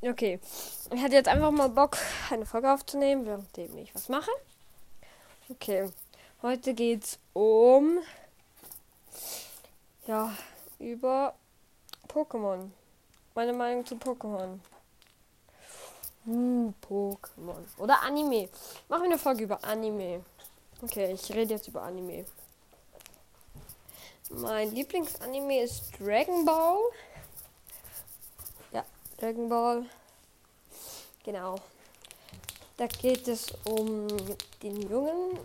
Okay. Ich hatte jetzt einfach mal Bock, eine Folge aufzunehmen, währenddem ich was mache. Okay. Heute geht's um. Ja, über Pokémon. Meine Meinung zu Pokémon. Uh, Pokémon. Oder Anime. Machen wir eine Folge über Anime. Okay, ich rede jetzt über Anime. Mein Lieblingsanime ist Dragon Ball. Dragon Ball. Genau. Da geht es um den jungen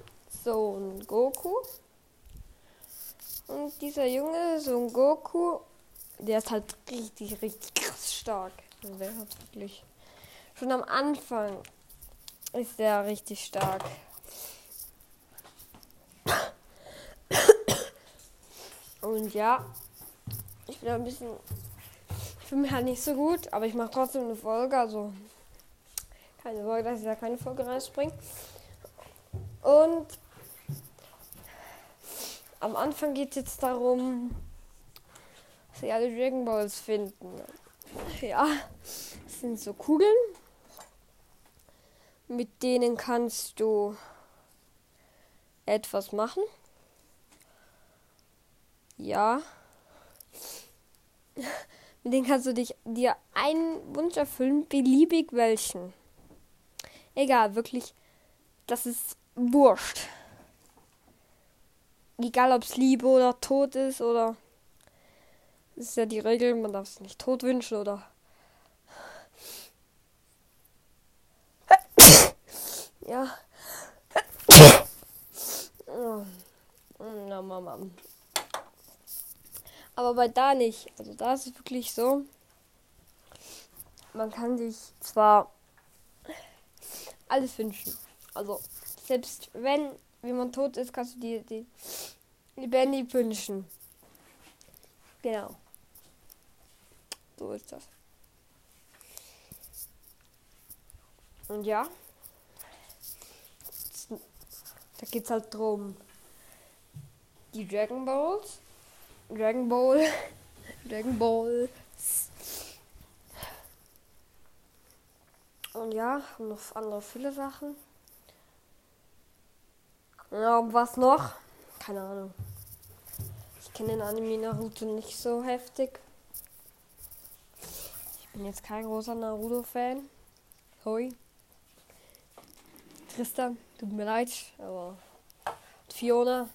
Sohn Goku. Und dieser junge Sohn Goku, der ist halt richtig, richtig krass stark. Also der hat wirklich. Schon am Anfang ist der richtig stark. Und ja, ich bin ein bisschen. Fühle mich halt nicht so gut, aber ich mache trotzdem eine Folge. Also keine Sorge, dass ich da keine Folge reinspringe. Und am Anfang geht es jetzt darum, dass sie alle Dragon Balls finden. Ja, das sind so Kugeln. Mit denen kannst du etwas machen. Ja. Mit denen kannst du dich dir einen Wunsch erfüllen, beliebig welchen. Egal, wirklich. Das ist wurscht. Egal, ob es Liebe oder Tod ist oder. Das ist ja die Regel, man darf es nicht tot wünschen oder. Ja. Oh. Na, Mama. Aber bei da nicht. Also da ist es wirklich so. Man kann sich zwar alles wünschen. Also selbst wenn jemand tot ist, kannst du dir die lebendig wünschen. Genau. So ist das. Und ja. Da geht's halt drum. Die Dragon Balls Dragon Ball. Dragon Ball. Und ja, noch andere viele Sachen. Ja, und was noch? Keine Ahnung. Ich kenne den Anime Naruto nicht so heftig. Ich bin jetzt kein großer Naruto-Fan. Hoi. Tristan, tut mir leid, aber Fiona,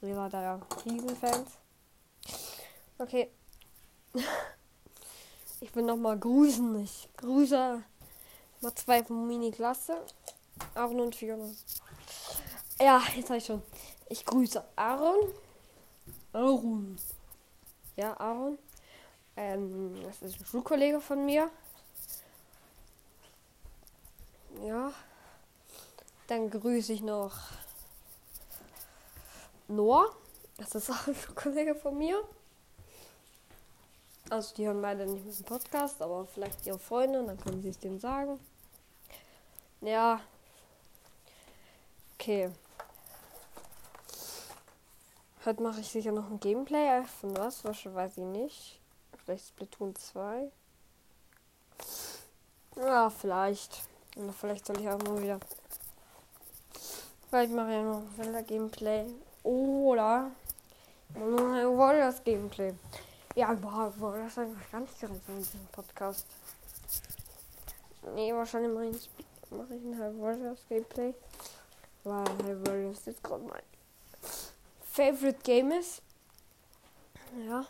wir waren da ja Riesenfans. Okay. Ich will noch mal grüßen. Ich grüße mal zwei von Mini-Klasse. Aaron und Fiona. Ja, jetzt habe ich schon. Ich grüße Aaron. Aaron. Ja, Aaron. Ähm, das ist ein Schulkollege von mir. Ja. Dann grüße ich noch Noah. Das ist auch ein Schulkollege von mir. Also die hören beide nicht mit dem Podcast, aber vielleicht ihre Freunde, dann können sie es denen sagen. Ja. Okay. Heute mache ich sicher noch ein Gameplay. Von was? Was weiß ich nicht. Vielleicht Splatoon 2. Ja, vielleicht. Oder vielleicht soll ich auch mal wieder. Vielleicht mache ich ja noch ein Zelda Gameplay. Oder nur ein Warriors Gameplay. Ja, überhaupt, boah, das habe ich gar nicht gerechnet in diesem Podcast. Nee, wahrscheinlich mache ich, mach ich ein High Warriors Gameplay. Weil High Warriors jetzt gerade mein Favorite Game ist. Ja.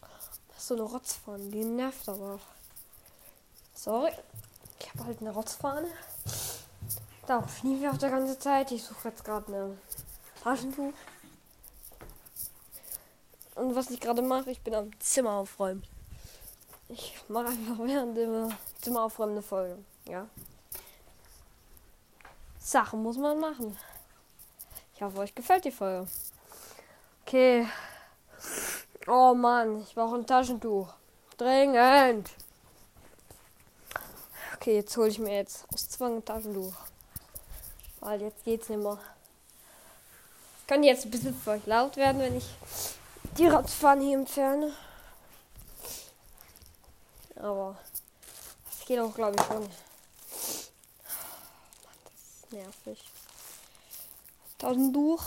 Das ist so eine Rotzfahne, die nervt aber auch. Sorry. Ich habe halt eine Rotzfahne. Da schniefe ich auch der ganze Zeit. Ich suche jetzt gerade eine Taschentuch. Und was ich gerade mache, ich bin am Zimmer aufräumen. Ich mache einfach während dem Zimmer aufräumen eine Folge. Ja. Sachen muss man machen. Ich hoffe, euch gefällt die Folge. Okay. Oh Mann, ich brauche ein Taschentuch. Dringend. Okay, jetzt hole ich mir jetzt aus Zwang ein Taschentuch. Weil jetzt geht's nicht mehr. Kann jetzt ein bisschen für euch laut werden, wenn ich die Radfahren hier entferne. Aber es Geht auch, glaube ich, schon. Mann, das ist nervig. 1000 durch.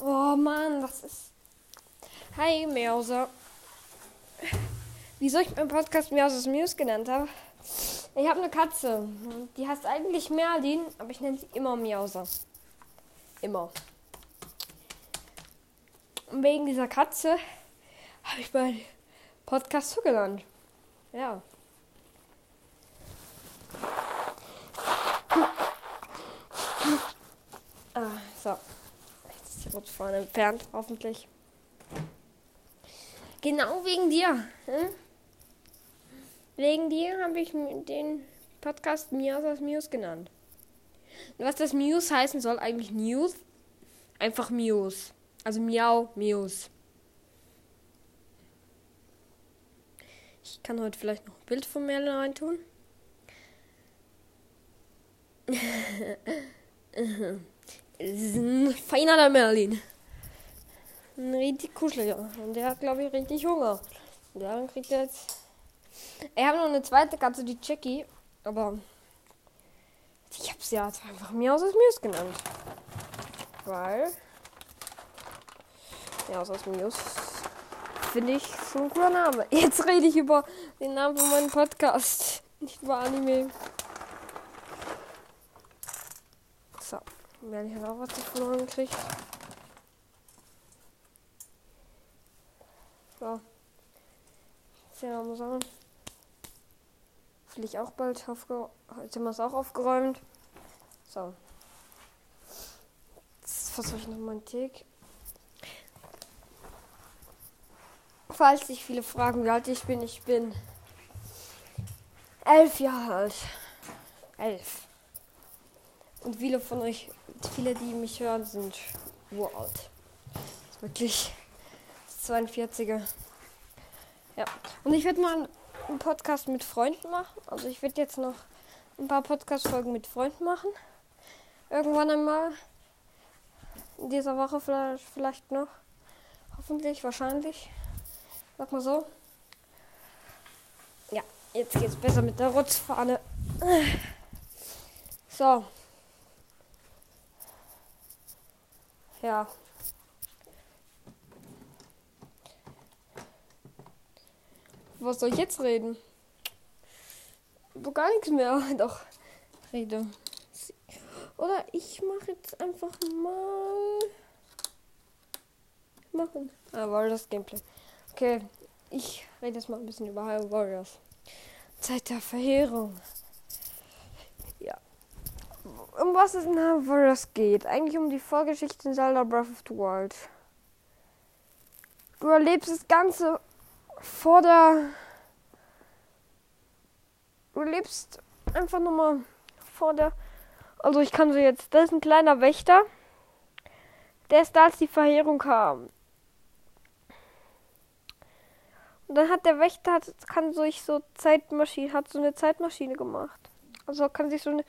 Oh Mann, was ist. Hi, Mause. Wieso ich meinen Podcast Mauses Muse genannt habe? Ich habe eine Katze. Die heißt eigentlich Merlin, aber ich nenne sie immer Miauser. Immer. Und wegen dieser Katze habe ich meinen Podcast so genannt. Ja. Ah, so. Jetzt ist die Rutschfahne entfernt, hoffentlich. Genau wegen dir. Hm? Wegen dir habe ich den Podcast Mias Muse genannt. Was das Muse heißen soll, eigentlich News. Einfach Muse. Also Miau, Muse. Ich kann heute vielleicht noch ein Bild von mir reintun. Es ist ein feiner der Merlin. Ein richtig kuscheliger. Und der hat, glaube ich, richtig Hunger. Der kriegt jetzt ich habe noch eine zweite Katze, die Jackie. Aber ich habe sie ja einfach Miaus aus Mius genannt. Weil Miaus aus Mius finde ich so ein cooler Name. Jetzt rede ich über den Namen von meinem Podcast. Nicht über Anime. So, werde ich auch was verloren gekriegt. So. Wir mal sagen will ich auch bald aufgeräumt. Heute haben wir es auch aufgeräumt. So. Jetzt versuche ich nochmal einen Tick. Falls sich viele fragen, wie alt ich bin, ich bin elf Jahre alt. Elf. Und viele von euch, viele, die mich hören, sind uralt. Wirklich 42er. Ja. Und ich werde mal einen Podcast mit Freunden machen. Also ich werde jetzt noch ein paar Podcast-Folgen mit Freunden machen. Irgendwann einmal. In dieser Woche vielleicht, vielleicht noch. Hoffentlich, wahrscheinlich. Sag mal so. Ja, jetzt geht's besser mit der Rutzfahne. So. Ja. Was soll ich jetzt reden? Über gar nichts mehr. Doch, rede. Oder ich mache jetzt einfach mal. Machen. Ah, war das Gameplay. Okay, ich rede jetzt mal ein bisschen über Hyrule Warriors. Zeit der Verheerung. Ja. Um was es in Hyrule Warriors geht? Eigentlich um die Vorgeschichte in Zelda Breath of the Wild. Du erlebst das Ganze vor der. Du lebst einfach nochmal vor der. Also ich kann so jetzt. Das ist ein kleiner Wächter. Der ist da, als die Verheerung kam. Und dann hat der Wächter hat, kann sich so Zeitmaschine, hat so eine Zeitmaschine gemacht. Also kann sich so eine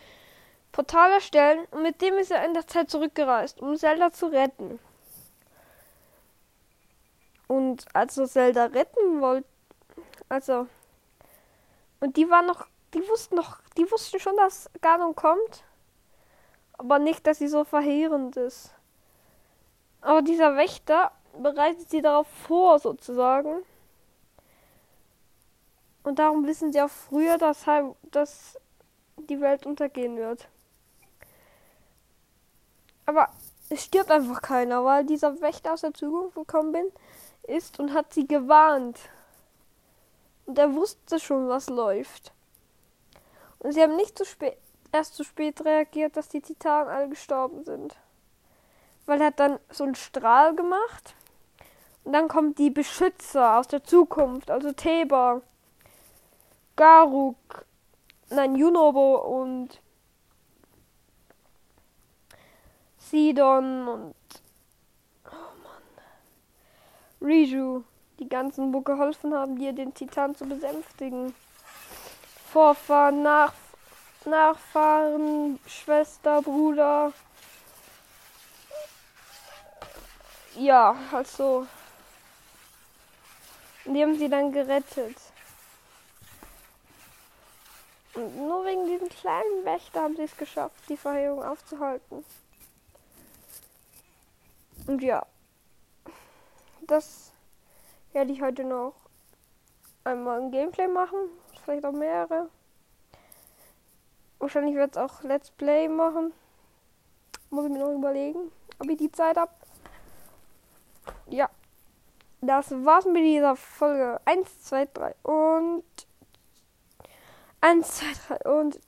Portal erstellen und mit dem ist er in der Zeit zurückgereist, um Zelda zu retten. Und als er Zelda retten wollte, also. Und die waren noch, die wussten noch, die wussten schon, dass Ganon kommt. Aber nicht, dass sie so verheerend ist. Aber dieser Wächter bereitet sie darauf vor, sozusagen. Und darum wissen sie auch früher, dass, dass die Welt untergehen wird. Aber es stirbt einfach keiner, weil dieser Wächter aus der Zukunft gekommen bin, ist und hat sie gewarnt. Und er wusste schon, was läuft. Und sie haben nicht zu spät, erst zu spät reagiert, dass die Titanen alle gestorben sind. Weil er hat dann so einen Strahl gemacht. Und dann kommen die Beschützer aus der Zukunft, also Theba, Garuk, nein, Junobo und Sidon und Riju die ganzen, wo geholfen haben, dir den Titan zu besänftigen. Vorfahren, Nach Nachfahren, Schwester, Bruder. Ja, also. Die haben sie dann gerettet. Nur wegen diesem kleinen Wächter haben sie es geschafft, die Verheerung aufzuhalten. Und ja, das werde ich heute noch einmal ein Gameplay machen. Vielleicht auch mehrere. Wahrscheinlich werde ich auch Let's Play machen. Muss ich mir noch überlegen, ob ich die Zeit habe. Ja. Das war's mit dieser Folge. 1, 2, 3 und 1, 2, 3 und